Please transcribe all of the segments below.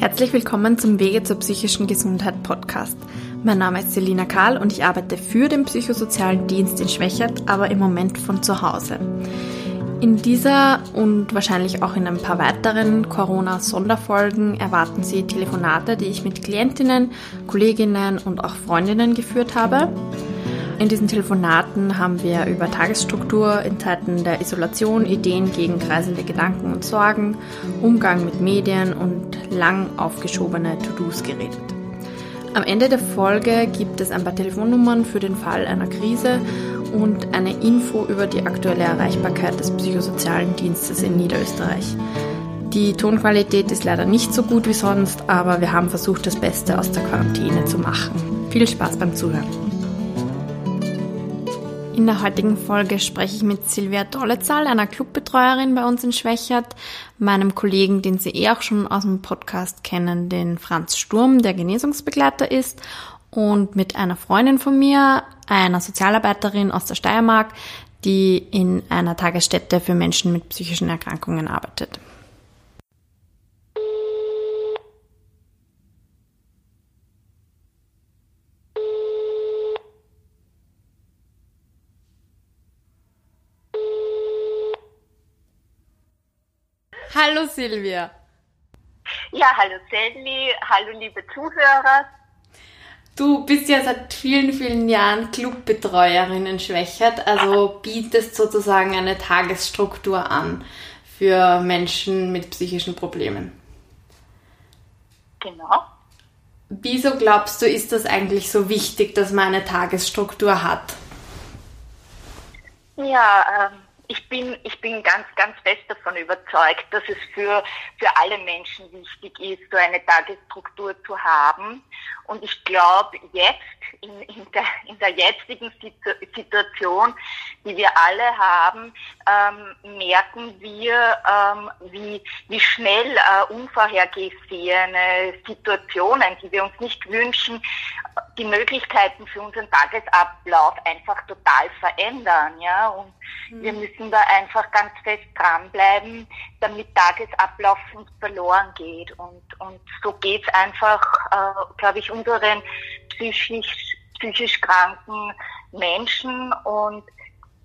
Herzlich willkommen zum Wege zur psychischen Gesundheit Podcast. Mein Name ist Selina Karl und ich arbeite für den psychosozialen Dienst in Schwächert, aber im Moment von zu Hause. In dieser und wahrscheinlich auch in ein paar weiteren Corona-Sonderfolgen erwarten Sie Telefonate, die ich mit Klientinnen, Kolleginnen und auch Freundinnen geführt habe. In diesen Telefonaten haben wir über Tagesstruktur in Zeiten der Isolation, Ideen gegen kreisende Gedanken und Sorgen, Umgang mit Medien und lang aufgeschobene To-Dos geredet. Am Ende der Folge gibt es ein paar Telefonnummern für den Fall einer Krise und eine Info über die aktuelle Erreichbarkeit des psychosozialen Dienstes in Niederösterreich. Die Tonqualität ist leider nicht so gut wie sonst, aber wir haben versucht, das Beste aus der Quarantäne zu machen. Viel Spaß beim Zuhören. In der heutigen Folge spreche ich mit Silvia Dollezahl, einer Clubbetreuerin bei uns in Schwächert, meinem Kollegen, den Sie eh auch schon aus dem Podcast kennen, den Franz Sturm, der Genesungsbegleiter ist, und mit einer Freundin von mir, einer Sozialarbeiterin aus der Steiermark, die in einer Tagesstätte für Menschen mit psychischen Erkrankungen arbeitet. Hallo Silvia. Ja, hallo Selmi, hallo liebe Zuhörer. Du bist ja seit vielen, vielen Jahren Clubbetreuerin in Schwächert, also bietest sozusagen eine Tagesstruktur an für Menschen mit psychischen Problemen. Genau. Wieso glaubst du, ist das eigentlich so wichtig, dass man eine Tagesstruktur hat? Ja, ähm, ich bin, ich bin ganz, ganz fest davon überzeugt, dass es für, für alle Menschen wichtig ist, so eine Tagesstruktur zu haben. Und ich glaube, jetzt, in, in, der, in der jetzigen Situation, die wir alle haben, ähm, merken wir, ähm, wie, wie schnell äh, unvorhergesehene Situationen, die wir uns nicht wünschen, die Möglichkeiten für unseren Tagesablauf einfach total verändern. Ja? Und mhm. wir müssen da einfach ganz fest dranbleiben, damit Tagesablauf uns verloren geht. Und, und so geht's einfach, äh, glaube ich, unseren psychisch, psychisch kranken Menschen. Und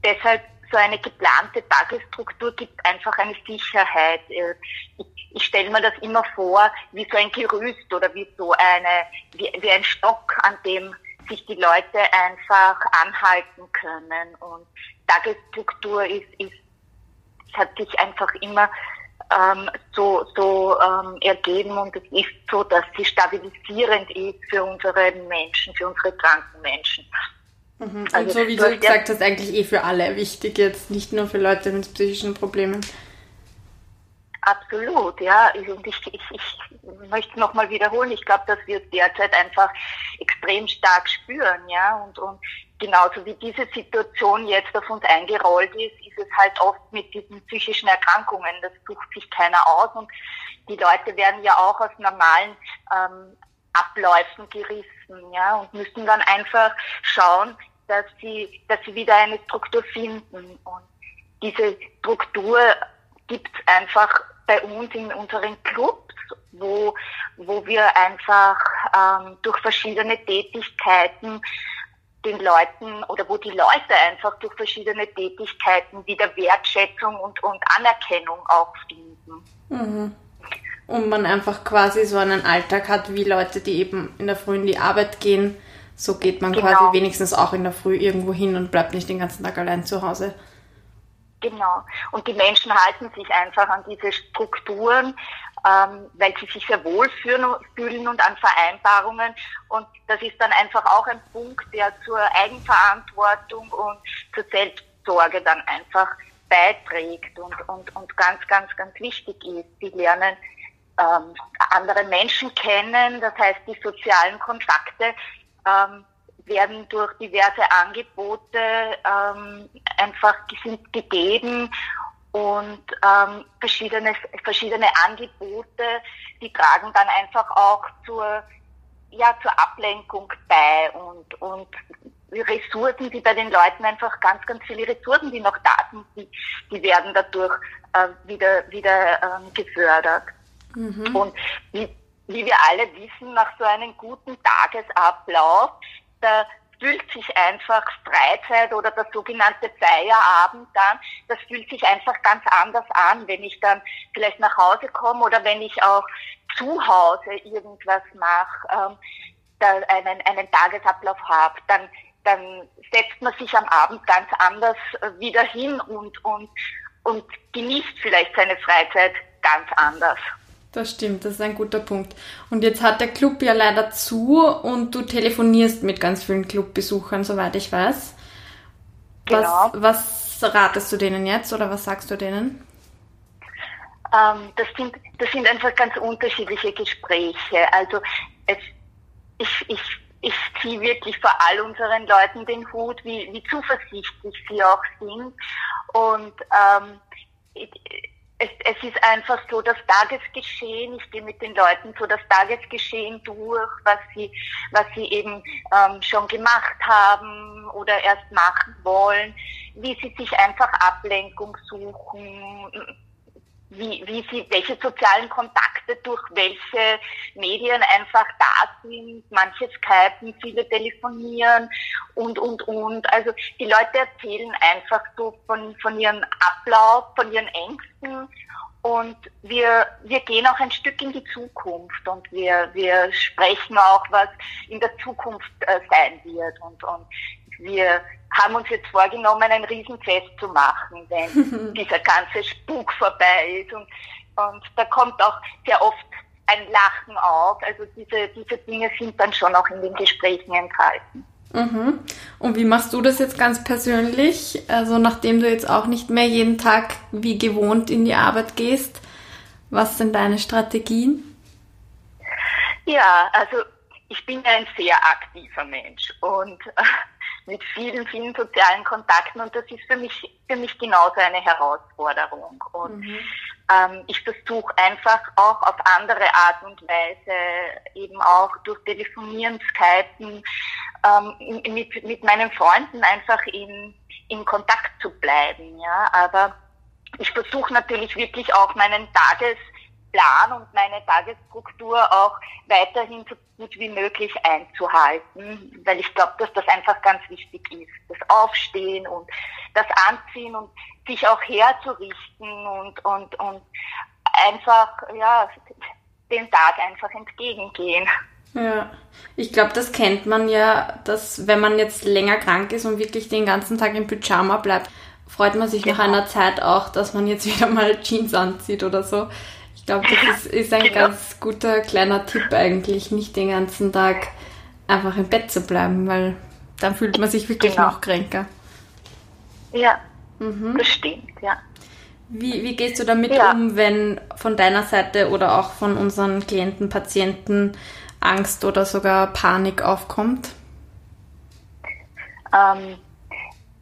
deshalb so eine geplante Tagesstruktur gibt einfach eine Sicherheit. Äh, ich, ich stelle mir das immer vor wie so ein Gerüst oder wie so eine, wie, wie ein Stock, an dem sich die Leute einfach anhalten können. Und Tagesstruktur ist, ist hat sich einfach immer ähm, so, so ähm, ergeben und es ist so, dass sie stabilisierend ist für unsere Menschen, für unsere kranken Menschen. Mhm. Und also, so wie du gesagt hast, eigentlich eh für alle wichtig jetzt, nicht nur für Leute mit psychischen Problemen. Absolut, ja. Und ich, ich, ich möchte nochmal wiederholen, ich glaube, dass wir es derzeit einfach extrem stark spüren, ja. Und, und genauso wie diese Situation jetzt auf uns eingerollt ist, ist es halt oft mit diesen psychischen Erkrankungen. Das sucht sich keiner aus und die Leute werden ja auch aus normalen ähm, Abläufen gerissen, ja, und müssen dann einfach schauen, dass sie, dass sie wieder eine Struktur finden. Und diese Struktur gibt es einfach bei uns in unseren Clubs, wo, wo wir einfach ähm, durch verschiedene Tätigkeiten den Leuten oder wo die Leute einfach durch verschiedene Tätigkeiten wieder Wertschätzung und, und Anerkennung auch finden. Mhm. Und man einfach quasi so einen Alltag hat, wie Leute, die eben in der Früh in die Arbeit gehen. So geht man genau. quasi wenigstens auch in der Früh irgendwo hin und bleibt nicht den ganzen Tag allein zu Hause. Genau. Und die Menschen halten sich einfach an diese Strukturen, ähm, weil sie sich sehr wohl fühlen und an Vereinbarungen. Und das ist dann einfach auch ein Punkt, der zur Eigenverantwortung und zur Selbstsorge dann einfach beiträgt und, und, und ganz, ganz, ganz wichtig ist. Sie lernen ähm, andere Menschen kennen, das heißt die sozialen Kontakte ähm, werden durch diverse Angebote ähm, einfach sind gegeben und ähm, verschiedene, verschiedene Angebote, die tragen dann einfach auch zur, ja, zur Ablenkung bei und, und Ressourcen, die bei den Leuten einfach ganz, ganz viele Ressourcen, die noch da sind, die, die werden dadurch äh, wieder, wieder ähm, gefördert. Mhm. Und wie, wie wir alle wissen, nach so einem guten Tagesablauf, da fühlt sich einfach Freizeit oder der sogenannte Feierabend dann, das fühlt sich einfach ganz anders an, wenn ich dann vielleicht nach Hause komme oder wenn ich auch zu Hause irgendwas mache, ähm, da einen, einen Tagesablauf habe, dann, dann setzt man sich am Abend ganz anders äh, wieder hin und, und, und genießt vielleicht seine Freizeit ganz anders. Das stimmt, das ist ein guter Punkt. Und jetzt hat der Club ja leider zu und du telefonierst mit ganz vielen Clubbesuchern, soweit ich weiß. Was, genau. was ratest du denen jetzt oder was sagst du denen? Ähm, das, sind, das sind einfach ganz unterschiedliche Gespräche. Also es, ich, ich, ich ziehe wirklich vor all unseren Leuten den Hut, wie, wie zuversichtlich sie auch sind. Und ähm, es, es ist einfach so das Tagesgeschehen. Ich gehe mit den Leuten so das Tagesgeschehen durch, was sie, was sie eben ähm, schon gemacht haben oder erst machen wollen, wie sie sich einfach Ablenkung suchen, wie, wie sie, welche sozialen Kontakte durch welche Medien einfach da sind. Manche skypen, viele telefonieren und, und, und. Also die Leute erzählen einfach so von, von ihrem Ablauf, von ihren Ängsten und wir, wir gehen auch ein Stück in die Zukunft und wir, wir sprechen auch, was in der Zukunft äh, sein wird. Und, und wir haben uns jetzt vorgenommen, ein Riesenfest zu machen, wenn dieser ganze Spuk vorbei ist. Und, und da kommt auch sehr oft ein Lachen auf. Also diese, diese Dinge sind dann schon auch in den Gesprächen enthalten. Mhm. Und wie machst du das jetzt ganz persönlich? Also nachdem du jetzt auch nicht mehr jeden Tag wie gewohnt in die Arbeit gehst, was sind deine Strategien? Ja, also ich bin ein sehr aktiver Mensch und mit vielen, vielen sozialen Kontakten und das ist für mich, für mich genauso eine Herausforderung. Und mhm. ähm, ich versuche einfach auch auf andere Art und Weise, eben auch durch Telefonieren, Skypen, ähm, mit, mit meinen Freunden einfach in, in Kontakt zu bleiben. Ja, aber ich versuche natürlich wirklich auch meinen Tages Plan und meine Tagesstruktur auch weiterhin so gut wie möglich einzuhalten, weil ich glaube, dass das einfach ganz wichtig ist. Das Aufstehen und das Anziehen und sich auch herzurichten und, und, und einfach, ja, den Tag einfach entgegengehen. Ja, ich glaube, das kennt man ja, dass wenn man jetzt länger krank ist und wirklich den ganzen Tag im Pyjama bleibt, freut man sich genau. nach einer Zeit auch, dass man jetzt wieder mal Jeans anzieht oder so. Ich glaube, das ist, ist ein genau. ganz guter kleiner Tipp eigentlich, nicht den ganzen Tag einfach im Bett zu bleiben, weil dann fühlt man sich wirklich genau. noch kränker. Ja, mhm. das stimmt, ja. Wie, wie gehst du damit ja. um, wenn von deiner Seite oder auch von unseren Klienten, Patienten Angst oder sogar Panik aufkommt? Ähm,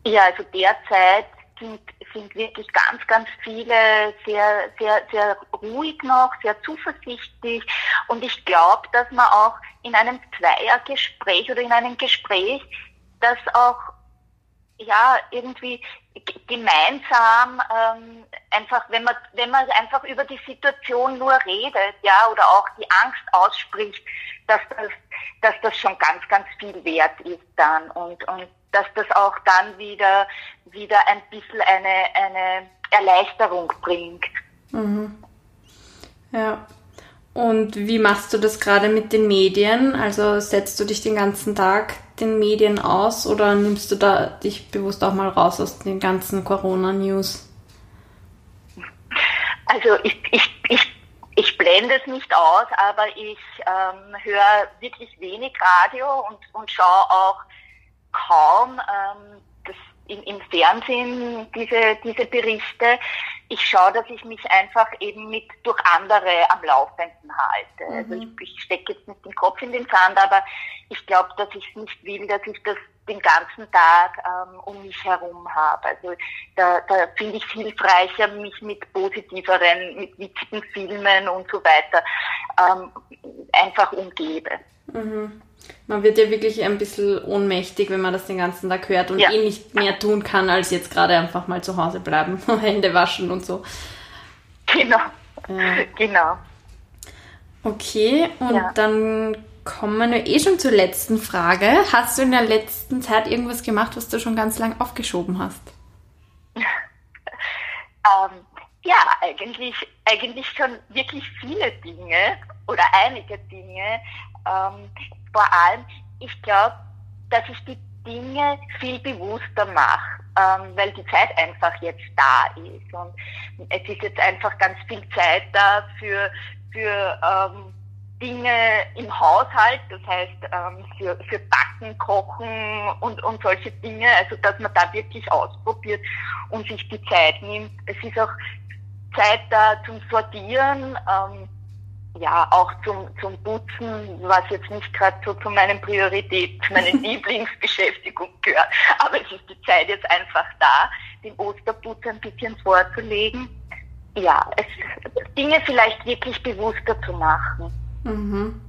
ja, also derzeit sind, sind wirklich ganz, ganz viele sehr, sehr, sehr ruhig noch, sehr zuversichtlich. Und ich glaube, dass man auch in einem Zweiergespräch oder in einem Gespräch, das auch ja irgendwie gemeinsam ähm, einfach, wenn man wenn man einfach über die Situation nur redet, ja, oder auch die Angst ausspricht, dass das dass das schon ganz ganz viel wert ist dann und und dass das auch dann wieder, wieder ein bisschen eine, eine Erleichterung bringt. Mhm. Ja. Und wie machst du das gerade mit den Medien? Also setzt du dich den ganzen Tag den Medien aus oder nimmst du da dich bewusst auch mal raus aus den ganzen Corona-News? Also ich, ich, ich, ich blende es nicht aus, aber ich ähm, höre wirklich wenig Radio und, und schaue auch kaum ähm, das im, im Fernsehen diese, diese Berichte. Ich schaue, dass ich mich einfach eben mit durch andere am Laufenden halte. Mhm. Also ich, ich stecke jetzt nicht den Kopf in den Sand, aber ich glaube, dass ich es nicht will, dass ich das den ganzen Tag ähm, um mich herum habe. Also da, da finde ich es hilfreicher, mich mit positiveren, mit witzigen Filmen und so weiter ähm, einfach umgebe. Mhm. Man wird ja wirklich ein bisschen ohnmächtig, wenn man das den ganzen Tag hört und ja. eh nicht mehr tun kann, als jetzt gerade einfach mal zu Hause bleiben, Hände waschen und so. Genau. Ja. Genau. Okay, und ja. dann kommen wir eh schon zur letzten Frage. Hast du in der letzten Zeit irgendwas gemacht, was du schon ganz lang aufgeschoben hast? ähm, ja, eigentlich, eigentlich schon wirklich viele Dinge oder einige Dinge. Ähm, vor allem, ich glaube, dass ich die Dinge viel bewusster mache, ähm, weil die Zeit einfach jetzt da ist. Und es ist jetzt einfach ganz viel Zeit da für, für ähm, Dinge im Haushalt, das heißt ähm, für, für Backen, Kochen und, und solche Dinge, also dass man da wirklich ausprobiert und sich die Zeit nimmt. Es ist auch Zeit da zum Sortieren, ähm, ja, auch zum, zum Putzen, was jetzt nicht gerade so zu meinen Prioritäten, zu meiner Lieblingsbeschäftigung gehört. Aber es ist die Zeit jetzt einfach da, den Osterputz ein bisschen vorzulegen. Ja, es, Dinge vielleicht wirklich bewusster zu machen. Mhm.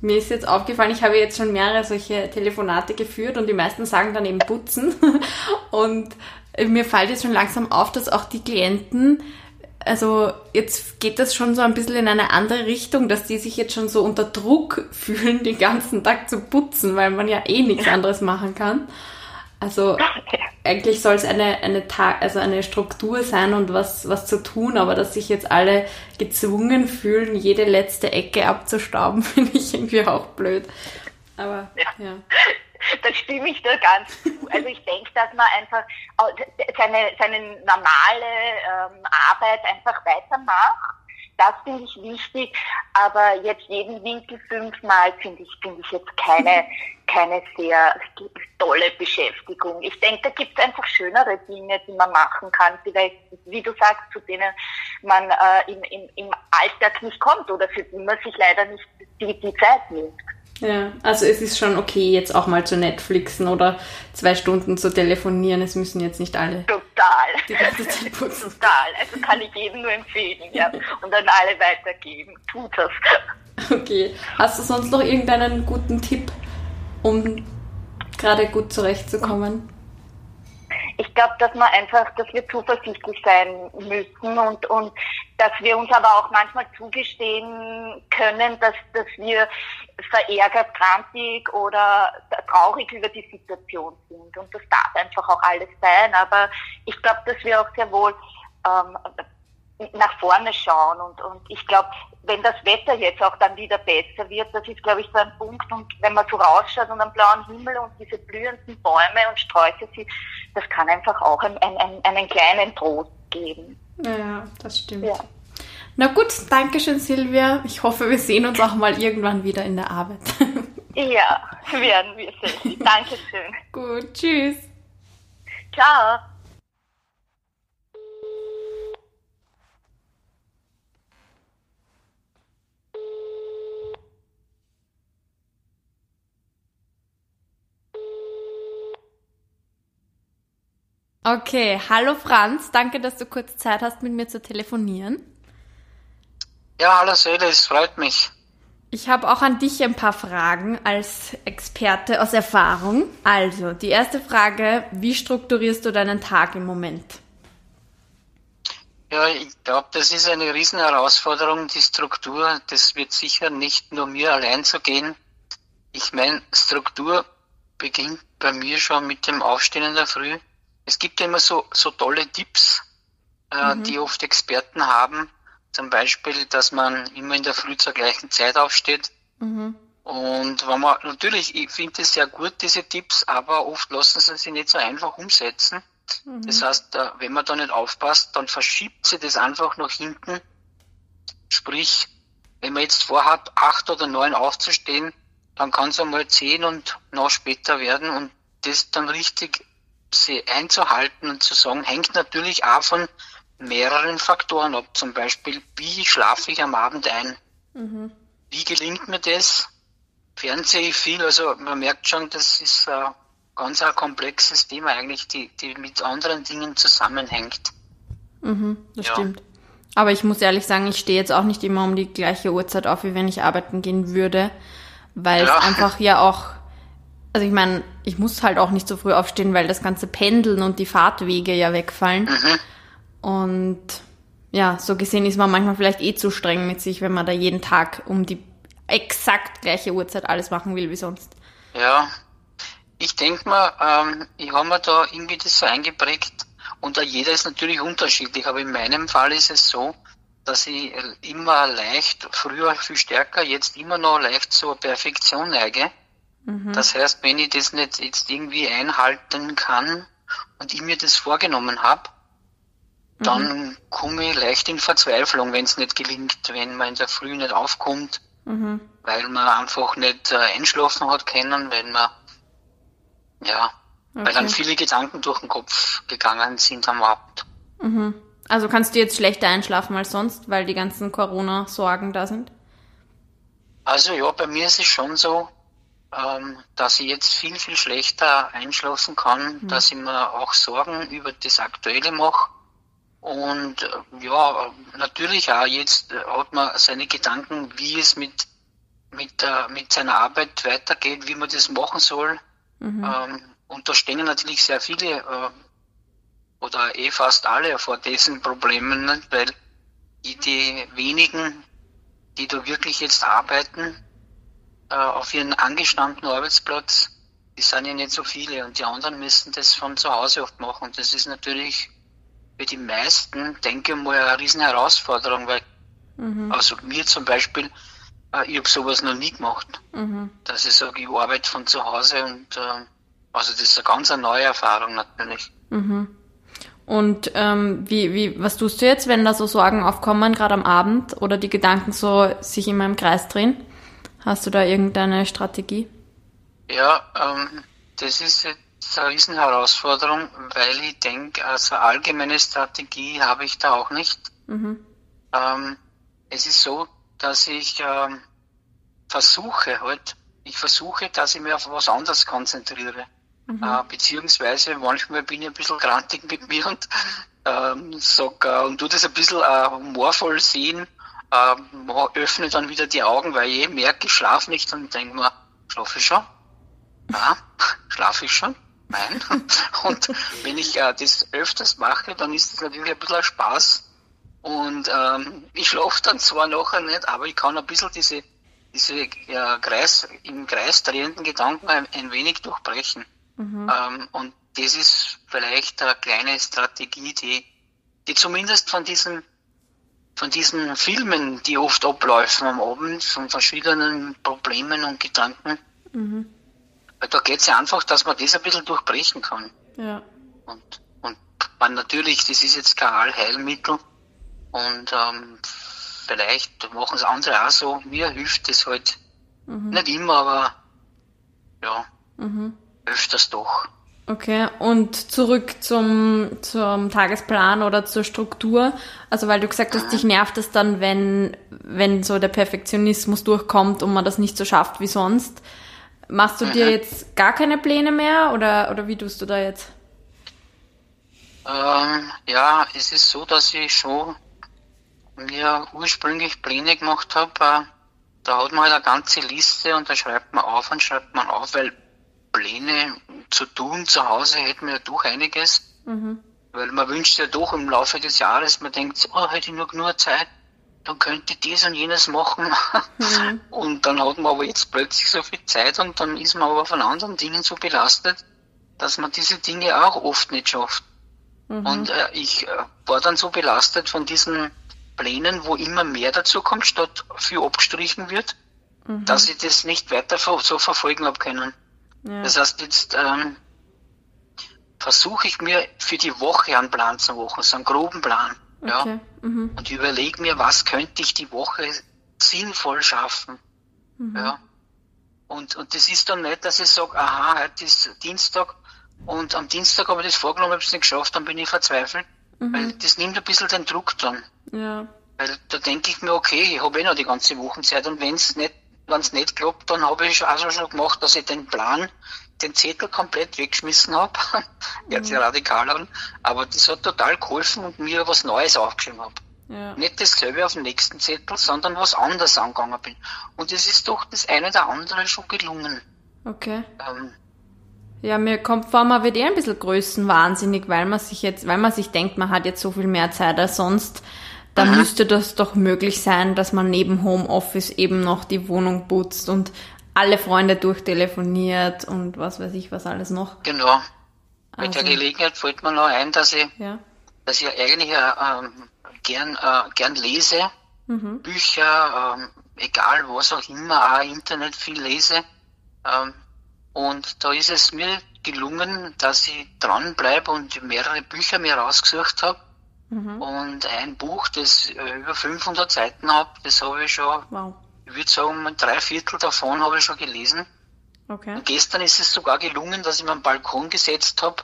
Mir ist jetzt aufgefallen, ich habe jetzt schon mehrere solche Telefonate geführt und die meisten sagen dann eben putzen. Und mir fällt jetzt schon langsam auf, dass auch die Klienten, also jetzt geht das schon so ein bisschen in eine andere Richtung, dass die sich jetzt schon so unter Druck fühlen, den ganzen Tag zu putzen, weil man ja eh nichts anderes machen kann. Also eigentlich soll es eine, eine, Tag, also eine Struktur sein und was, was zu tun, aber dass sich jetzt alle gezwungen fühlen, jede letzte Ecke abzustauben, finde ich irgendwie auch blöd. Aber ja. ja. Da stimme ich dir ganz zu. Also ich denke, dass man einfach seine, seine normale ähm, Arbeit einfach weitermacht das finde ich wichtig, aber jetzt jeden Winkel fünfmal finde ich, finde ich jetzt keine, keine sehr tolle Beschäftigung. Ich denke, da gibt es einfach schönere Dinge, die man machen kann, vielleicht, wie du sagst, zu denen man äh, im, im, im Alltag nicht kommt oder für die man sich leider nicht die, die Zeit nimmt. Ja, also es ist schon okay, jetzt auch mal zu Netflixen oder zwei Stunden zu telefonieren. Es müssen jetzt nicht alle. Total. Die ganze Zeit putzen. Total. Also kann ich jedem nur empfehlen, ja. Und dann alle weitergeben. Tut das. Okay. Hast du sonst noch irgendeinen guten Tipp, um gerade gut zurechtzukommen? Ich glaube, dass man einfach, dass wir zuversichtlich sein müssen und, und dass wir uns aber auch manchmal zugestehen können, dass, dass wir verärgert, grantig oder traurig über die Situation sind. Und das darf einfach auch alles sein. Aber ich glaube, dass wir auch sehr wohl ähm, nach vorne schauen. Und, und ich glaube, wenn das Wetter jetzt auch dann wieder besser wird, das ist, glaube ich, so ein Punkt. Und wenn man so rausschaut und am blauen Himmel und diese blühenden Bäume und Sträucher sieht, das kann einfach auch ein, ein, einen kleinen Trost geben. Ja, das stimmt. Ja. Na gut, danke schön, Silvia. Ich hoffe, wir sehen uns auch mal irgendwann wieder in der Arbeit. ja, werden wir sehen. Dankeschön. gut, tschüss. Ciao. Okay, hallo Franz, danke, dass du kurz Zeit hast, mit mir zu telefonieren. Ja, hallo Söde, es freut mich. Ich habe auch an dich ein paar Fragen als Experte aus Erfahrung. Also, die erste Frage, wie strukturierst du deinen Tag im Moment? Ja, ich glaube, das ist eine Riesenherausforderung, die Struktur. Das wird sicher nicht nur mir allein so gehen. Ich meine, Struktur beginnt bei mir schon mit dem Aufstehen in der Früh es gibt ja immer so, so tolle Tipps, äh, mhm. die oft Experten haben. Zum Beispiel, dass man immer in der Früh zur gleichen Zeit aufsteht. Mhm. Und wenn man, natürlich, ich finde es sehr gut, diese Tipps, aber oft lassen sie sich nicht so einfach umsetzen. Mhm. Das heißt, äh, wenn man da nicht aufpasst, dann verschiebt sie das einfach nach hinten. Sprich, wenn man jetzt vorhat, acht oder neun aufzustehen, dann kann es einmal zehn und noch später werden und das dann richtig sie einzuhalten und zu sagen, hängt natürlich auch von mehreren Faktoren ab. Zum Beispiel, wie schlafe ich am Abend ein? Mhm. Wie gelingt mir das? Fernsehe ich viel? Also man merkt schon, das ist ein ganz ein komplexes Thema eigentlich, die, die mit anderen Dingen zusammenhängt. Mhm, das ja. stimmt. Aber ich muss ehrlich sagen, ich stehe jetzt auch nicht immer um die gleiche Uhrzeit auf, wie wenn ich arbeiten gehen würde, weil ja. es einfach ja auch also ich meine, ich muss halt auch nicht so früh aufstehen, weil das ganze Pendeln und die Fahrtwege ja wegfallen. Mhm. Und ja, so gesehen ist man manchmal vielleicht eh zu streng mit sich, wenn man da jeden Tag um die exakt gleiche Uhrzeit alles machen will wie sonst. Ja, ich denke mal, ähm, ich habe mir da irgendwie das so eingeprägt und da jeder ist natürlich unterschiedlich, aber in meinem Fall ist es so, dass ich immer leicht, früher viel stärker, jetzt immer noch leicht zur Perfektion neige. Mhm. Das heißt, wenn ich das nicht jetzt irgendwie einhalten kann und ich mir das vorgenommen habe, dann mhm. komme ich leicht in Verzweiflung, wenn es nicht gelingt, wenn man in der Früh nicht aufkommt, mhm. weil man einfach nicht äh, einschlafen hat können, wenn man, ja, okay. weil dann viele Gedanken durch den Kopf gegangen sind am Abend. Mhm. Also kannst du jetzt schlechter einschlafen als sonst, weil die ganzen Corona-Sorgen da sind? Also ja, bei mir ist es schon so, ähm, dass ich jetzt viel, viel schlechter einschlafen kann, mhm. dass ich mir auch Sorgen über das Aktuelle mache und äh, ja, natürlich auch jetzt äh, hat man seine Gedanken, wie es mit, mit, äh, mit seiner Arbeit weitergeht, wie man das machen soll. Mhm. Ähm, und da stehen natürlich sehr viele äh, oder eh fast alle vor diesen Problemen, nicht? weil die, die wenigen, die da wirklich jetzt arbeiten, äh, auf ihren angestammten Arbeitsplatz, die sind ja nicht so viele und die anderen müssen das von zu Hause oft machen. Und das ist natürlich für die meisten, denke ich mal, eine riesen Herausforderung, weil mhm. also mir zum Beispiel, äh, ich habe sowas noch nie gemacht, mhm. dass ich sage, ich arbeite von zu Hause und äh, also das ist eine ganz eine neue Erfahrung natürlich. Mhm. Und ähm, wie, wie, was tust du jetzt, wenn da so Sorgen aufkommen, gerade am Abend, oder die Gedanken so sich immer im Kreis drehen? Hast du da irgendeine Strategie? Ja, ähm, das ist jetzt eine Riesenherausforderung, weil ich denke, also allgemeine Strategie habe ich da auch nicht. Mhm. Ähm, es ist so, dass ich ähm, versuche halt, ich versuche, dass ich mich auf was anderes konzentriere. Mhm. Äh, beziehungsweise manchmal bin ich ein bisschen grantig mit mir und ähm, sag, äh, und tu das ein bisschen äh, humorvoll sehen, äh, öffne dann wieder die Augen, weil ich merke, ich schlafe nicht und denke mir, schlafe ich schon? Ja, schlafe ich schon? Nein. Und wenn ich äh, das öfters mache, dann ist das natürlich ein bisschen ein Spaß. Und ähm, ich schlafe dann zwar nachher nicht, aber ich kann ein bisschen diese, diese äh, Kreis, im Kreis drehenden Gedanken ein, ein wenig durchbrechen. Mhm. Ähm, und das ist vielleicht eine kleine Strategie, die, die zumindest von diesen, von diesen Filmen, die oft abläufen am Abend, von verschiedenen Problemen und Gedanken, mhm weil da geht es ja einfach, dass man das ein bisschen durchbrechen kann. Ja. Und, und man natürlich, das ist jetzt kein Allheilmittel und ähm, vielleicht machen es andere auch so. Mir hilft das halt mhm. nicht immer, aber ja, mhm. öfters doch. Okay, und zurück zum, zum Tagesplan oder zur Struktur. Also weil du gesagt hast, mhm. dich nervt es dann, wenn, wenn so der Perfektionismus durchkommt und man das nicht so schafft wie sonst. Machst du mhm. dir jetzt gar keine Pläne mehr oder, oder wie tust du da jetzt? Ähm, ja, es ist so, dass ich schon mir ursprünglich Pläne gemacht habe. Äh, da hat man halt eine ganze Liste und da schreibt man auf und schreibt man auf, weil Pläne zu tun zu Hause hätten wir ja doch einiges. Mhm. Weil man wünscht ja doch im Laufe des Jahres, man denkt, oh, hätte ich nur genug Zeit, dann könnte ich dies und jenes machen. Mhm. Und dann hat man aber jetzt plötzlich so viel Zeit und dann ist man aber von anderen Dingen so belastet, dass man diese Dinge auch oft nicht schafft. Mhm. Und äh, ich äh, war dann so belastet von diesen Plänen, wo immer mehr dazu kommt, statt viel abgestrichen wird, mhm. dass ich das nicht weiter so verfolgen habe können. Ja. Das heißt, jetzt ähm, versuche ich mir für die Woche einen Plan zu machen, so einen groben Plan. Ja. Okay. Mhm. Und überlege mir, was könnte ich die Woche sinnvoll schaffen. Mhm. Ja. Und, und das ist dann nicht, dass ich sage, aha, heute ist Dienstag und am Dienstag habe ich das vorgenommen, habe es nicht geschafft, dann bin ich verzweifelt. Mhm. Weil das nimmt ein bisschen den Druck dann. Ja. Weil da denke ich mir, okay, ich habe eh noch die ganze Wochenzeit und wenn es nicht, wenn's nicht klappt, dann habe ich also schon gemacht, dass ich den Plan den Zettel komplett weggeschmissen habe. Sich mhm. radikal an, aber das hat total geholfen und mir was Neues aufgeschrieben habe. Ja. Nicht dasselbe auf dem nächsten Zettel, sondern was anderes angegangen bin. Und es ist doch das eine oder andere schon gelungen. Okay. Ähm, ja, mir kommt vor, man wird eh ein bisschen größenwahnsinnig, weil man sich jetzt, weil man sich denkt, man hat jetzt so viel mehr Zeit als sonst. Da mhm. müsste das doch möglich sein, dass man neben Homeoffice eben noch die Wohnung putzt und alle Freunde durchtelefoniert und was weiß ich, was alles noch. Genau. Mit also, der Gelegenheit fällt mir noch ein, dass ich, ja. dass ich eigentlich äh, gern, äh, gern lese, mhm. Bücher, äh, egal was auch immer, auch Internet viel lese. Ähm, und da ist es mir gelungen, dass ich dranbleibe und mehrere Bücher mir rausgesucht habe. Mhm. Und ein Buch, das äh, über 500 Seiten hat, das habe ich schon, wow. ich würde sagen, drei Viertel davon habe ich schon gelesen. Okay. Und gestern ist es sogar gelungen, dass ich mir am Balkon gesetzt habe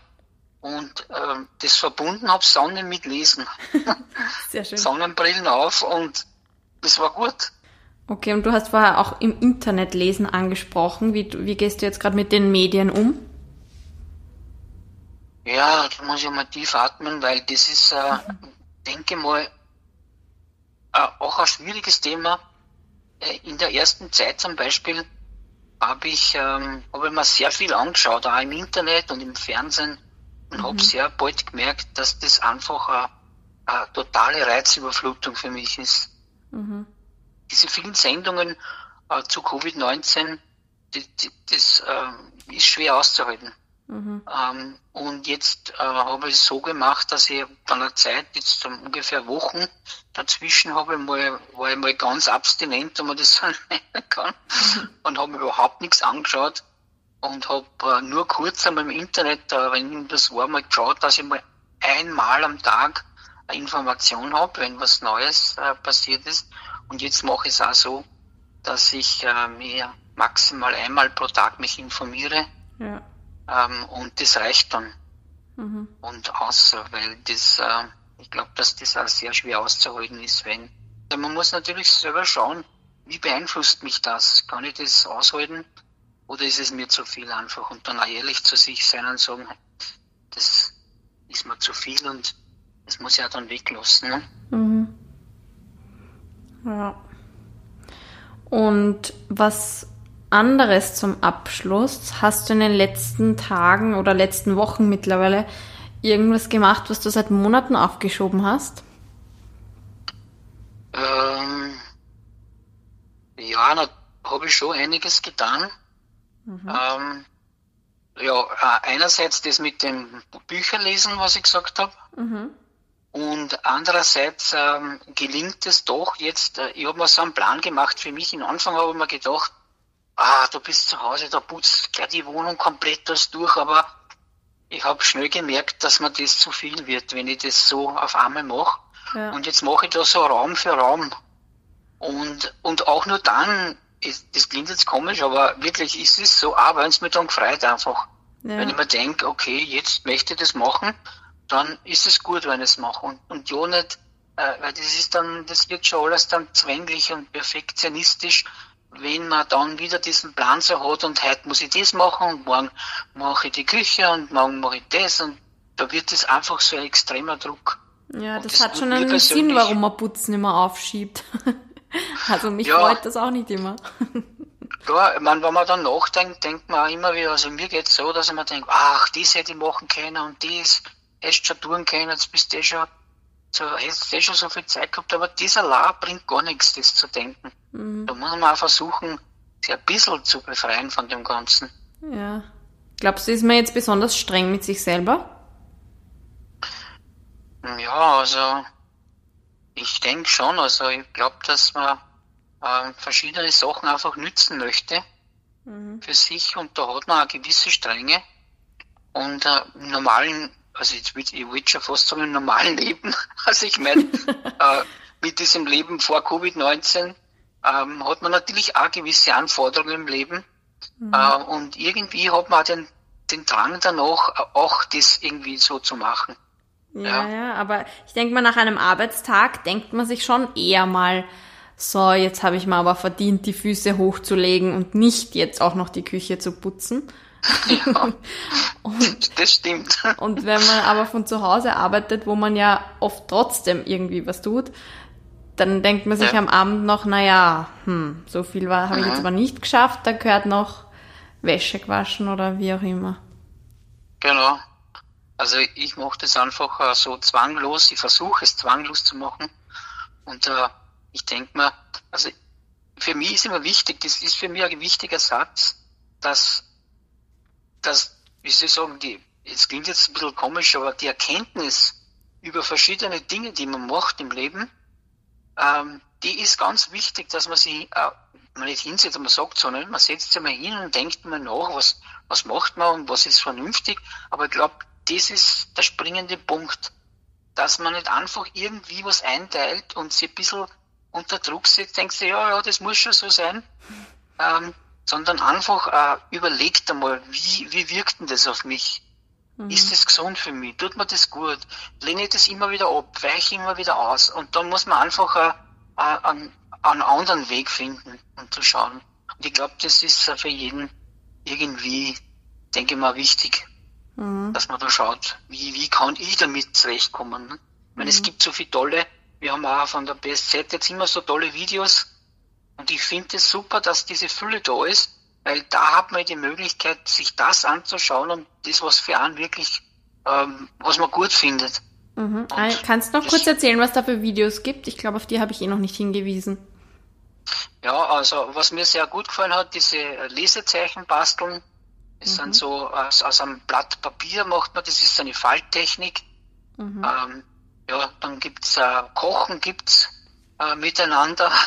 und äh, das verbunden habe, Sonne mit Lesen. Sehr schön. Sonnenbrillen auf und das war gut. Okay, und du hast vorher auch im Internet lesen angesprochen. Wie, wie gehst du jetzt gerade mit den Medien um? Ja, da muss ich mal tief atmen, weil das ist, äh, denke mal, äh, auch ein schwieriges Thema. Äh, in der ersten Zeit zum Beispiel habe ich, ähm, hab ich mir sehr viel angeschaut, auch im Internet und im Fernsehen und mhm. habe sehr bald gemerkt, dass das einfach eine, eine totale Reizüberflutung für mich ist. Mhm diese vielen Sendungen äh, zu Covid-19, die, die, das äh, ist schwer auszuhalten. Mhm. Ähm, und jetzt äh, habe ich es so gemacht, dass ich von der Zeit, jetzt um ungefähr Wochen, dazwischen habe mal, war ich mal ganz abstinent, wenn man das so nennen kann, und habe überhaupt nichts angeschaut und habe äh, nur kurz einmal im Internet, äh, wenn das war, mal geschaut, dass ich mal einmal am Tag eine Information habe, wenn was Neues äh, passiert ist. Und jetzt mache ich es auch so, dass ich äh, mir maximal einmal pro Tag mich informiere. Ja. Ähm, und das reicht dann. Mhm. Und außer, weil das, äh, ich glaube, dass das auch sehr schwer auszuhalten ist, wenn. Also man muss natürlich selber schauen, wie beeinflusst mich das? Kann ich das aushalten? Oder ist es mir zu viel einfach? Und dann auch ehrlich zu sich sein und sagen, das ist mir zu viel und das muss ich auch dann weglassen. Ne? Mhm. Ja. Und was anderes zum Abschluss? Hast du in den letzten Tagen oder letzten Wochen mittlerweile irgendwas gemacht, was du seit Monaten aufgeschoben hast? Ähm, ja, da habe ich schon einiges getan. Mhm. Ähm, ja, äh, einerseits das mit dem Bücherlesen, was ich gesagt habe. Mhm. Und andererseits ähm, gelingt es doch jetzt, äh, ich habe mir so einen Plan gemacht für mich. Am Anfang habe ich mir gedacht, ah, du bist zu Hause, da putzt gleich die Wohnung komplett das durch, aber ich habe schnell gemerkt, dass mir das zu viel wird, wenn ich das so auf einmal mache. Ja. Und jetzt mache ich da so Raum für Raum. Und, und auch nur dann, ist, das klingt jetzt komisch, aber wirklich ist es so, auch wenn es mir dann gefreut einfach. Ja. Wenn ich mir denke, okay, jetzt möchte ich das machen, dann ist es gut, wenn ich es mache. Und, und ja nicht, äh, weil das ist dann, das wird schon alles dann zwänglich und perfektionistisch, wenn man dann wieder diesen Plan so hat und heute muss ich das machen und morgen mache ich die Küche und morgen mache ich das und da wird es einfach so ein extremer Druck. Ja, das, das, hat schon einen Sinn, warum man Putzen immer aufschiebt. also mich ja, freut das auch nicht immer. ja, ich meine, wenn man dann nachdenkt, denkt man auch immer wieder, also mir geht es so, dass ich mir denke, ach, das hätte ich machen können und das hättest schon tun können, jetzt bist du eh schon, so, hättest du eh schon so viel Zeit gehabt, aber dieser La bringt gar nichts, das zu denken. Mhm. Da muss man auch versuchen, sich ein bisschen zu befreien von dem Ganzen. Ja. Glaubst du, ist man jetzt besonders streng mit sich selber? Ja, also ich denke schon. Also ich glaube, dass man äh, verschiedene Sachen einfach nützen möchte mhm. für sich und da hat man eine gewisse Strenge. Und äh, im normalen also jetzt will, ich will schon fast sagen, im normalen Leben. Also ich meine, äh, mit diesem Leben vor Covid-19 ähm, hat man natürlich auch gewisse Anforderungen im Leben. Mhm. Äh, und irgendwie hat man den, den Drang danach, auch das irgendwie so zu machen. Ja, ja, ja aber ich denke mal, nach einem Arbeitstag denkt man sich schon eher mal, so, jetzt habe ich mal aber verdient, die Füße hochzulegen und nicht jetzt auch noch die Küche zu putzen. Ja, und, das stimmt. Und wenn man aber von zu Hause arbeitet, wo man ja oft trotzdem irgendwie was tut, dann denkt man sich ja. am Abend noch, naja, hm, so viel habe ich jetzt mhm. aber nicht geschafft, da gehört noch Wäsche gewaschen oder wie auch immer. Genau. Also ich mache das einfach äh, so zwanglos, ich versuche es zwanglos zu machen. Und äh, ich denke mir, also für mich ist immer wichtig, das ist für mich ein wichtiger Satz, dass, dass wie ich sagen, die, es klingt jetzt ein bisschen komisch, aber die Erkenntnis über verschiedene Dinge, die man macht im Leben, ähm, die ist ganz wichtig, dass man sie, äh, man nicht hinsetzt, man sagt so nicht, man setzt sich mal hin und denkt mal nach, was, was macht man und was ist vernünftig, aber ich glaube, das ist der springende Punkt, dass man nicht einfach irgendwie was einteilt und sie ein bisschen unter Druck setzt, denkst du, ja, ja, das muss schon so sein, ähm, sondern einfach äh, überlegt einmal, wie, wie wirkt denn das auf mich? Mhm. Ist das gesund für mich? Tut mir das gut? Lehne ich das immer wieder ab? Weiche immer wieder aus? Und dann muss man einfach äh, äh, einen, einen anderen Weg finden und zu schauen. Und ich glaube, das ist für jeden irgendwie, denke ich mal, wichtig, mhm. dass man da schaut, wie, wie kann ich damit zurechtkommen. Ne? Ich meine, mhm. es gibt so viele tolle, wir haben auch von der BSZ jetzt immer so tolle Videos und ich finde es super, dass diese Fülle da ist, weil da hat man die Möglichkeit, sich das anzuschauen und das, was für einen wirklich, ähm, was man gut findet. Mhm. Kannst du noch kurz erzählen, was da für Videos gibt? Ich glaube, auf die habe ich eh noch nicht hingewiesen. Ja, also was mir sehr gut gefallen hat, diese Lesezeichen basteln. Das mhm. sind so aus, aus, einem Blatt Papier macht man, das ist eine Falttechnik. Mhm. Ähm, ja, dann gibt's äh, Kochen gibt's äh, miteinander.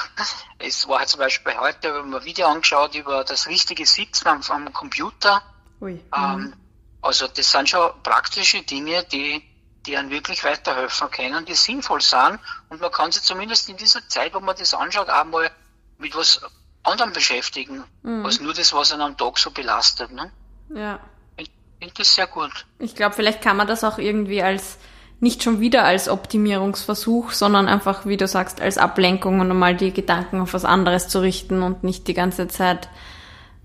Es war zum Beispiel heute, wenn man ein Video angeschaut über das richtige Sitzen am, am Computer. Ui. Ähm, also das sind schon praktische Dinge, die, die einem wirklich weiterhelfen können, die sinnvoll sind. Und man kann sich zumindest in dieser Zeit, wo man das anschaut, auch mal mit was anderem beschäftigen, mhm. als nur das, was einen am Tag so belastet. Ne? Ja. Ich finde das sehr gut. Ich glaube, vielleicht kann man das auch irgendwie als nicht schon wieder als Optimierungsversuch, sondern einfach, wie du sagst, als Ablenkung und einmal die Gedanken auf was anderes zu richten und nicht die ganze Zeit.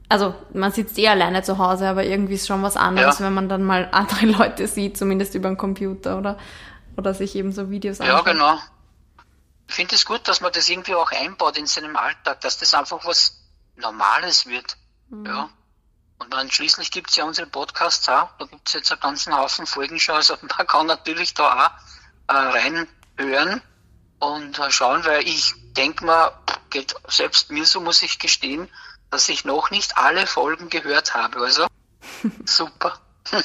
Also man sitzt eh alleine zu Hause, aber irgendwie ist schon was anderes, ja. wenn man dann mal andere Leute sieht, zumindest über den Computer oder, oder sich eben so Videos anschaut. Ja, genau. Ich finde es gut, dass man das irgendwie auch einbaut in seinem Alltag, dass das einfach was Normales wird. Mhm. Ja. Und dann schließlich gibt es ja unsere Podcasts auch. Da gibt es jetzt einen ganzen Haufen Folgen schon. Also man kann natürlich da auch äh, reinhören und äh, schauen, weil ich denke mal, geht selbst mir so muss ich gestehen, dass ich noch nicht alle Folgen gehört habe. Also super.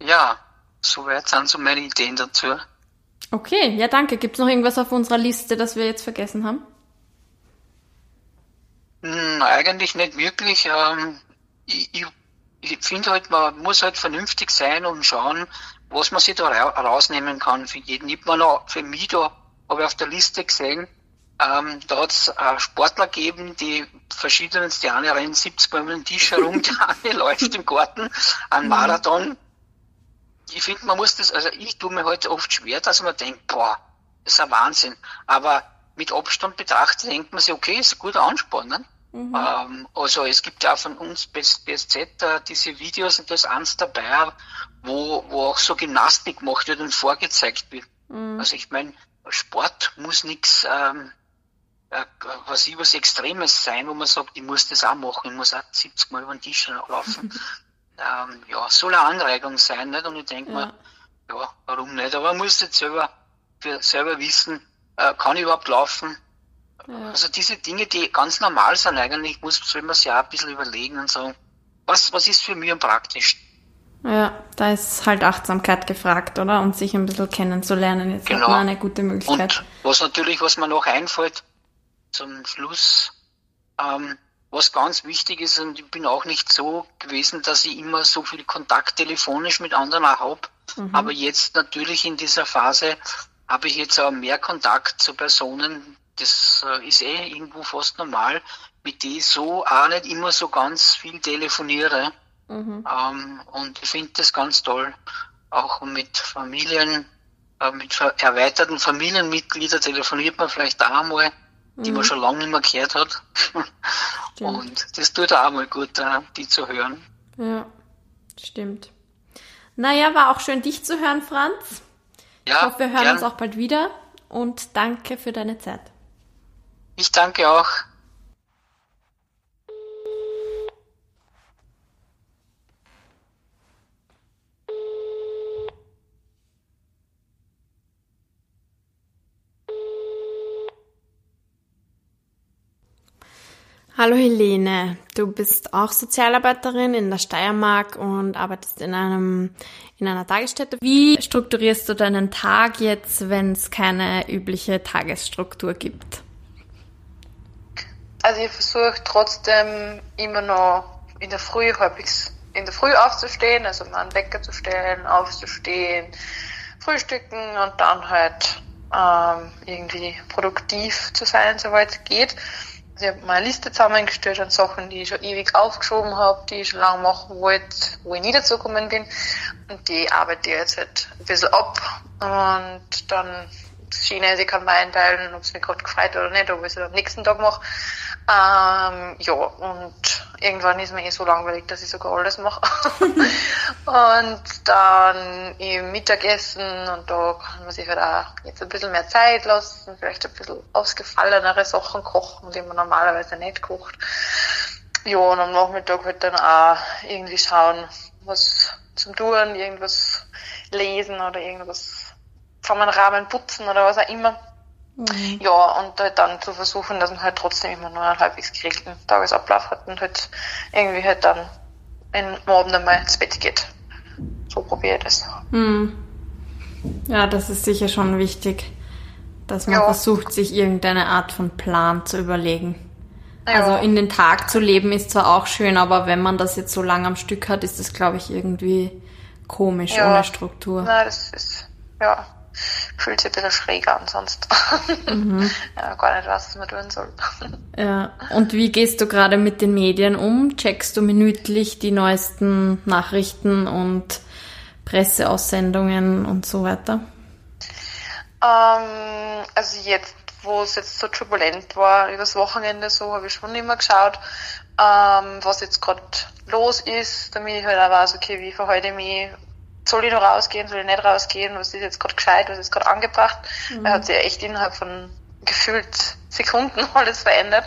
ja, soweit sind so meine Ideen dazu. Okay, ja danke. Gibt es noch irgendwas auf unserer Liste, das wir jetzt vergessen haben? Hm, eigentlich nicht wirklich. Ähm, ich, ich, ich finde halt, man muss halt vernünftig sein und schauen, was man sich da rausnehmen kann für jeden. Ich habe noch für mich da, habe ich auf der Liste gesehen, ähm, da hat es äh, Sportler gegeben, die verschiedenste, eine rennen 70 Mal um den Tisch herum, die eine läuft im Garten, ein mhm. Marathon. Ich finde, man muss das, also ich tue mir heute halt oft schwer, dass man denkt, boah, das ist ein Wahnsinn. Aber mit Abstand betrachtet denkt man sich, okay, ist ein guter Ansporn. Ne? Mhm. Ähm, also es gibt ja auch von uns BSZ äh, diese Videos und da ist eins dabei, wo, wo auch so Gymnastik gemacht wird und vorgezeigt wird. Mhm. Also ich meine, Sport muss nichts ähm, äh, was ich was Extremes sein, wo man sagt, ich muss das auch machen, ich muss auch 70 Mal über den Tisch laufen. ähm, ja, soll eine Anregung sein, nicht? Und ich denke ja. mir, ja, warum nicht? Aber man muss jetzt selber, für selber wissen, äh, kann ich überhaupt laufen? Ja. Also diese Dinge, die ganz normal sind eigentlich, muss man sich auch ein bisschen überlegen und sagen, was, was ist für mich am praktischsten? Ja, da ist halt Achtsamkeit gefragt, oder? Und sich ein bisschen kennenzulernen. Jetzt genau. hat man eine gute Möglichkeit. Und was natürlich, was mir noch einfällt, zum Schluss, ähm, was ganz wichtig ist, und ich bin auch nicht so gewesen, dass ich immer so viel Kontakt telefonisch mit anderen habe, mhm. aber jetzt natürlich in dieser Phase habe ich jetzt auch mehr Kontakt zu Personen, das äh, ist eh irgendwo fast normal, mit ich so auch nicht immer so ganz viel telefoniere. Mhm. Ähm, und ich finde das ganz toll. Auch mit Familien, äh, mit erweiterten Familienmitgliedern telefoniert man vielleicht auch mal, mhm. die man mhm. schon lange nicht mehr gehört hat. und das tut auch mal gut, äh, die zu hören. Ja, stimmt. Naja, war auch schön, dich zu hören, Franz. Ja, ich hoffe, wir hören gern. uns auch bald wieder und danke für deine Zeit. Ich danke auch. Hallo Helene, du bist auch Sozialarbeiterin in der Steiermark und arbeitest in einem in einer Tagesstätte. Wie strukturierst du deinen Tag jetzt, wenn es keine übliche Tagesstruktur gibt? Also ich versuche trotzdem immer noch in der Früh halbwegs in der Früh aufzustehen, also mal einen Wecker zu stellen, aufzustehen, frühstücken und dann halt ähm, irgendwie produktiv zu sein, soweit es geht. Also ich habe meine Liste zusammengestellt an Sachen, die ich schon ewig aufgeschoben habe, die ich schon lange machen wollte, wo ich nie dazu gekommen bin. Und die arbeite ich jetzt halt ein bisschen ab. Und dann ist, ich kann mir einteilen, ob es mich gerade gefreut oder nicht, ob ich es am nächsten Tag mache. Ähm, ja, und irgendwann ist mir eh so langweilig, dass ich sogar alles mache. und dann im Mittagessen und da kann man sich halt auch jetzt ein bisschen mehr Zeit lassen, vielleicht ein bisschen ausgefallenere Sachen kochen, die man normalerweise nicht kocht. Ja, und am Nachmittag halt dann auch irgendwie schauen, was zum Tun, irgendwas lesen oder irgendwas vom Rahmen putzen oder was auch immer. Mhm. Ja, und halt dann zu versuchen, dass man halt trotzdem immer nur einen halbwegs geregelten Tagesablauf hat und halt irgendwie halt dann am Abend einmal ins Bett geht. So probiere ich das. Mhm. Ja, das ist sicher schon wichtig, dass man ja. versucht, sich irgendeine Art von Plan zu überlegen. Ja. Also in den Tag zu leben ist zwar auch schön, aber wenn man das jetzt so lange am Stück hat, ist das, glaube ich, irgendwie komisch ja. ohne Struktur. Na, das ist, ja, fühlt sich ein bisschen schräg an sonst. Mhm. ja, gar nicht weiß, was man tun soll. ja. Und wie gehst du gerade mit den Medien um? Checkst du minütlich die neuesten Nachrichten und Presseaussendungen und so weiter? Ähm, also jetzt, wo es jetzt so turbulent war, übers Wochenende so, habe ich schon immer geschaut, ähm, was jetzt gerade los ist, damit ich halt auch weiß, okay, wie verhalte ich mich soll ich noch rausgehen, soll ich nicht rausgehen, was ist jetzt gerade gescheit, was ist gerade angebracht. Mhm. Er hat sich echt innerhalb von gefühlt Sekunden alles verändert.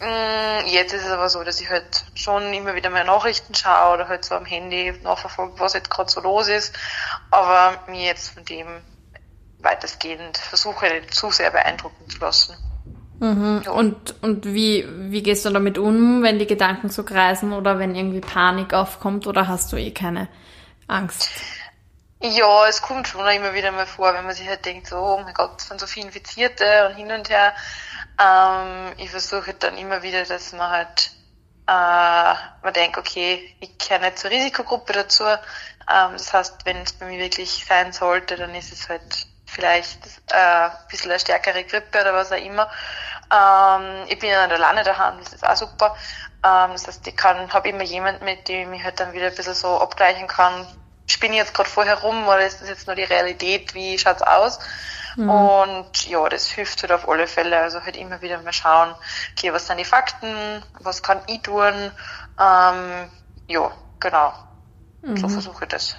Mm, jetzt ist es aber so, dass ich halt schon immer wieder meine Nachrichten schaue oder halt so am Handy nachverfolge, was jetzt gerade so los ist, aber mir jetzt von dem weitestgehend versuche nicht zu sehr beeindrucken zu lassen. Mhm. Ja. Und, und wie, wie gehst du damit um, wenn die Gedanken so kreisen oder wenn irgendwie Panik aufkommt oder hast du eh keine Angst? Ja, es kommt schon immer wieder mal vor, wenn man sich halt denkt, so, oh mein Gott, es sind so viele Infizierte und hin und her. Ähm, ich versuche dann immer wieder, dass man halt, äh, man denkt, okay, ich gehöre nicht zur Risikogruppe dazu. Ähm, das heißt, wenn es bei mir wirklich sein sollte, dann ist es halt vielleicht äh, ein bisschen eine stärkere Grippe oder was auch immer. Ähm, ich bin ja nicht alleine daheim, das ist auch super. Ähm, das heißt, ich kann, habe immer jemanden, mit dem ich halt dann wieder ein bisschen so abgleichen kann, spinne ich jetzt gerade vorher rum oder ist das jetzt nur die Realität, wie schaut's aus? Mhm. Und ja, das hilft halt auf alle Fälle. Also halt immer wieder mal schauen, okay, was sind die Fakten, was kann ich tun? Ähm, ja, genau. Mhm. So versuche ich das.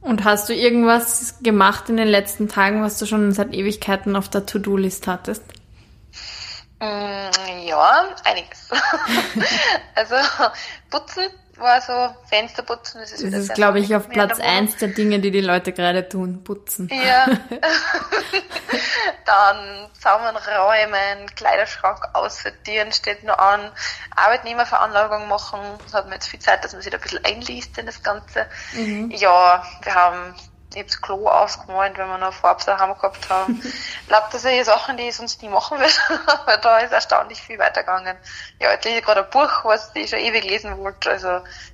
Und hast du irgendwas gemacht in den letzten Tagen, was du schon seit Ewigkeiten auf der To-Do-List hattest? Mm, ja, einiges. also putzen war so, Fenster putzen, das ist Das ist, glaube ich, auf Platz eins der Dinge, die die Leute gerade tun, putzen. Ja. Dann Zaumern räumen, Kleiderschrank aussortieren steht noch an, Arbeitnehmerveranlagung machen, das hat mir jetzt viel Zeit, dass man sich da ein bisschen einliest in das Ganze. Mhm. Ja, wir haben ich habe das Klo ausgemalt, wenn wir noch Farbe daheim gehabt haben. ich glaube, das sind Sachen, die ich sonst nie machen würde, aber da ist erstaunlich viel weitergegangen. Ja, jetzt lese ich gerade ein Buch, was ich schon ewig lesen wollte, also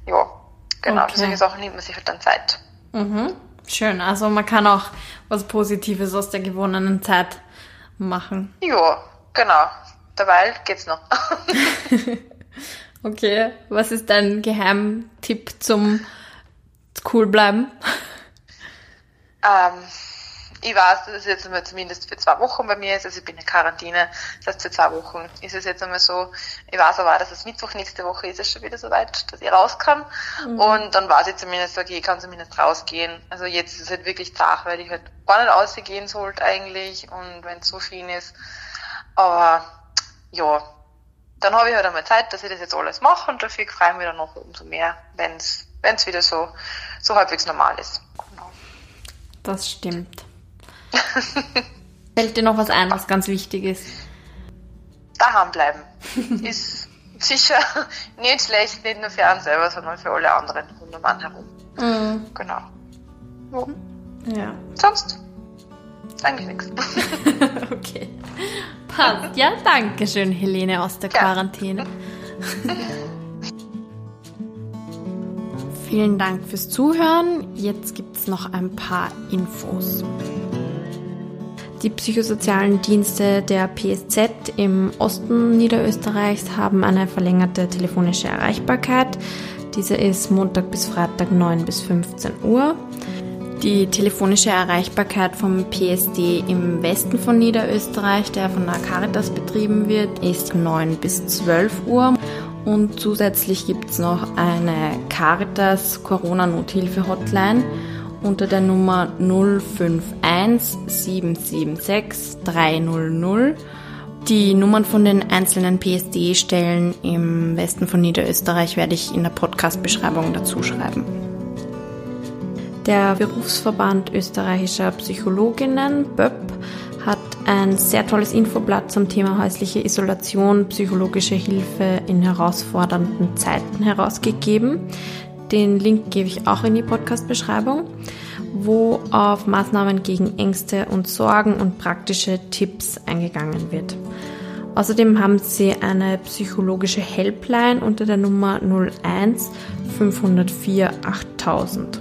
ja, genau, okay. für solche Sachen nimmt man sich halt dann Zeit. Mhm. Schön, also man kann auch was Positives aus der gewonnenen Zeit machen. Ja, genau. Dabei geht's noch. okay, was ist dein Geheimtipp zum cool bleiben? Ähm, ich weiß, dass es jetzt einmal zumindest für zwei Wochen bei mir ist, also ich bin in Quarantäne, das heißt für zwei Wochen ist es jetzt einmal so, ich weiß aber auch, dass es Mittwoch nächste Woche ist. Es schon wieder soweit, dass ich raus kann. Mhm. und dann weiß ich zumindest, okay, ich kann zumindest rausgehen. Also jetzt ist es halt wirklich zart, weil ich halt gar nicht ausgehen sollte eigentlich. Und wenn es so schön ist, aber ja, dann habe ich halt einmal Zeit, dass ich das jetzt alles mache. Und dafür freue ich mich dann noch umso mehr, wenn es wieder so, so halbwegs normal ist. Das stimmt. Fällt dir noch was ein, was ganz wichtig ist? daheim bleiben. ist sicher nicht schlecht, nicht nur für einen selber, sondern für alle anderen um den Mann herum. Mhm. Genau. Ja. Sonst eigentlich nichts. okay. Passt. Ja, danke schön, Helene aus der ja. Quarantäne. Vielen Dank fürs Zuhören. Jetzt gibt es noch ein paar Infos. Die psychosozialen Dienste der PSZ im Osten Niederösterreichs haben eine verlängerte telefonische Erreichbarkeit. Diese ist Montag bis Freitag 9 bis 15 Uhr. Die telefonische Erreichbarkeit vom PSD im Westen von Niederösterreich, der von der Caritas betrieben wird, ist 9 bis 12 Uhr. Und zusätzlich gibt es noch eine Caritas Corona-Nothilfe-Hotline unter der Nummer 051 776 300. Die Nummern von den einzelnen PSD-Stellen im Westen von Niederösterreich werde ich in der Podcast-Beschreibung dazu schreiben. Der Berufsverband österreichischer Psychologinnen, BÖP, ein sehr tolles Infoblatt zum Thema häusliche Isolation, psychologische Hilfe in herausfordernden Zeiten herausgegeben. Den Link gebe ich auch in die Podcast-Beschreibung, wo auf Maßnahmen gegen Ängste und Sorgen und praktische Tipps eingegangen wird. Außerdem haben sie eine psychologische Helpline unter der Nummer 01 504 8000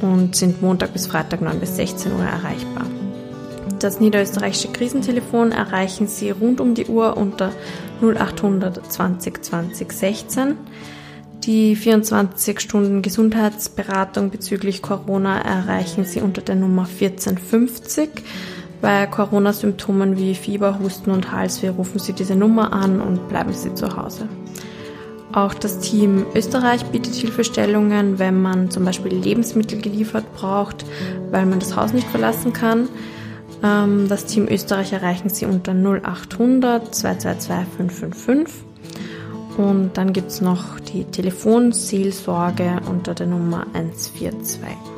und sind Montag bis Freitag 9 bis 16 Uhr erreichbar. Das niederösterreichische Krisentelefon erreichen Sie rund um die Uhr unter 0800 20 20 16. Die 24 Stunden Gesundheitsberatung bezüglich Corona erreichen Sie unter der Nummer 1450. Bei Corona-Symptomen wie Fieber, Husten und Halsweh rufen Sie diese Nummer an und bleiben Sie zu Hause. Auch das Team Österreich bietet Hilfestellungen, wenn man zum Beispiel Lebensmittel geliefert braucht, weil man das Haus nicht verlassen kann. Ähm, das Team Österreich erreichen Sie unter 0800 222 555. Und dann gibt es noch die Telefonseelsorge unter der Nummer 142.